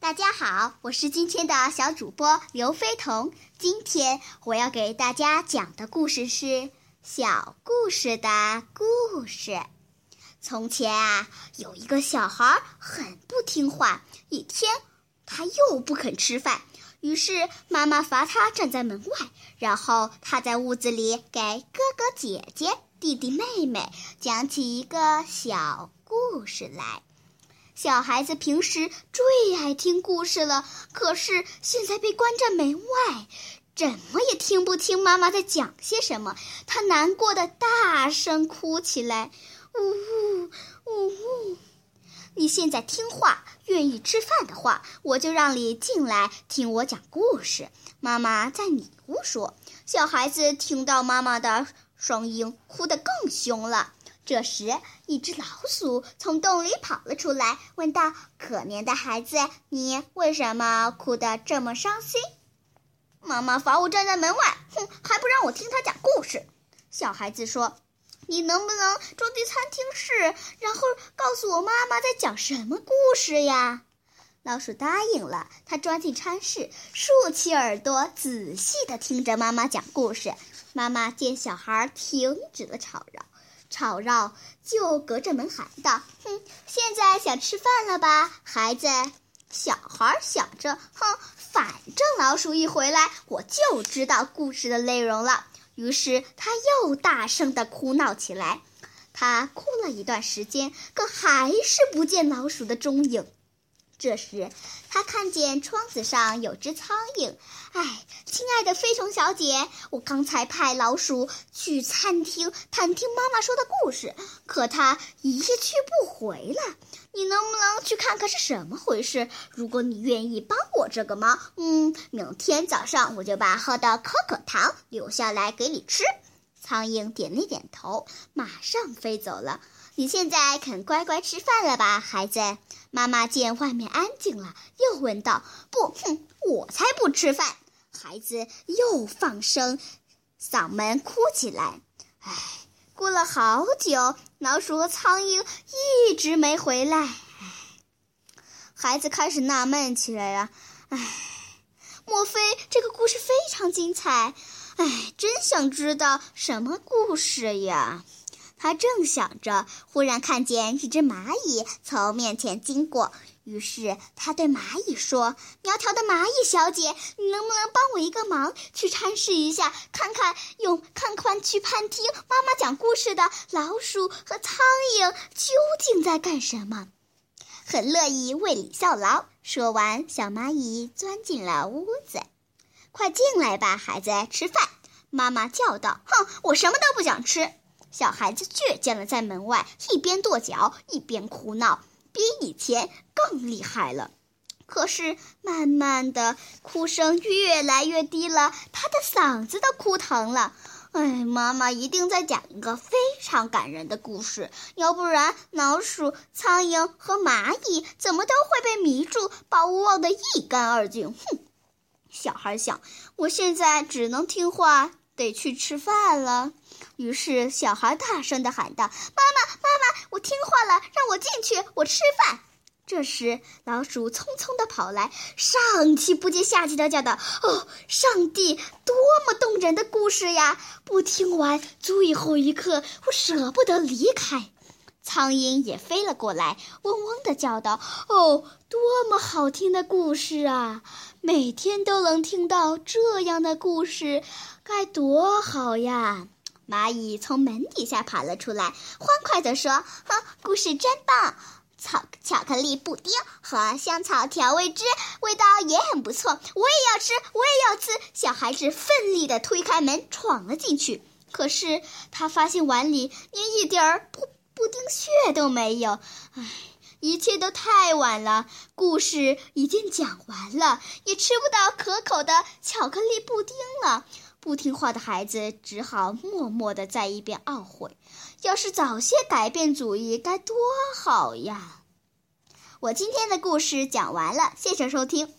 大家好，我是今天的小主播刘飞彤。今天我要给大家讲的故事是《小故事的故事》。从前啊，有一个小孩很不听话，一天他又不肯吃饭，于是妈妈罚他站在门外，然后他在屋子里给哥哥姐姐、弟弟妹妹讲起一个小故事来。小孩子平时最爱听故事了，可是现在被关在门外，怎么也听不清妈妈在讲些什么。他难过的大声哭起来：“呜呜呜呜！你现在听话，愿意吃饭的话，我就让你进来听我讲故事。”妈妈在里屋说。小孩子听到妈妈的声音，哭得更凶了。这时，一只老鼠从洞里跑了出来，问道：“可怜的孩子，你为什么哭得这么伤心？”妈妈罚我站在门外，哼，还不让我听他讲故事。小孩子说：“你能不能装进餐厅室，然后告诉我妈妈在讲什么故事呀？”老鼠答应了。它钻进餐室，竖起耳朵，仔细地听着妈妈讲故事。妈妈见小孩停止了吵嚷。吵闹，就隔着门喊道：“哼，现在想吃饭了吧，孩子？”小孩想着：“哼，反正老鼠一回来，我就知道故事的内容了。”于是他又大声的哭闹起来。他哭了一段时间，可还是不见老鼠的踪影。这时，他看见窗子上有只苍蝇。哎，亲爱的飞虫小姐，我刚才派老鼠去餐厅探听妈妈说的故事，可它一去不回了。你能不能去看看是什么回事？如果你愿意帮我这个忙，嗯，明天早上我就把喝的可可糖留下来给你吃。苍蝇点了点头，马上飞走了。你现在肯乖乖吃饭了吧，孩子？妈妈见外面安静了，又问道：“不，哼，我才不吃饭！”孩子又放声嗓门哭起来。唉，过了好久，老鼠和苍蝇一直没回来。唉，孩子开始纳闷起来了。唉，莫非这个故事非常精彩？唉，真想知道什么故事呀！他正想着，忽然看见一只蚂蚁从面前经过，于是他对蚂蚁说：“苗条的蚂蚁小姐，你能不能帮我一个忙，去探视一下，看看用看看去餐厅妈妈讲故事的老鼠和苍蝇究竟在干什么？”很乐意为你效劳。说完，小蚂蚁钻进了屋子。“快进来吧，孩子，吃饭。”妈妈叫道。“哼，我什么都不想吃。”小孩子倔强的在门外一边跺脚一边哭闹，比以前更厉害了。可是慢慢的，哭声越来越低了，他的嗓子都哭疼了。哎，妈妈一定在讲一个非常感人的故事，要不然老鼠、苍蝇和蚂蚁怎么都会被迷住，把我忘得一干二净。哼！小孩想，我现在只能听话，得去吃饭了。于是，小孩大声的喊道：“妈妈，妈妈，我听话了，让我进去，我吃饭。”这时，老鼠匆匆的跑来，上气不接下气的叫道：“哦，上帝，多么动人的故事呀！不听完最后一刻，我舍不得离开。”苍蝇也飞了过来，嗡嗡地叫道：“哦，多么好听的故事啊！每天都能听到这样的故事，该多好呀！”蚂蚁从门底下爬了出来，欢快地说：“哼，故事真棒！草巧克力布丁和香草调味汁味道也很不错，我也要吃，我也要吃。”小孩子奋力地推开门，闯了进去。可是他发现碗里连一点儿不布丁屑都没有。唉，一切都太晚了，故事已经讲完了，也吃不到可口的巧克力布丁了。不听话的孩子只好默默地在一边懊悔：“要是早些改变主意，该多好呀！”我今天的故事讲完了，谢谢收听。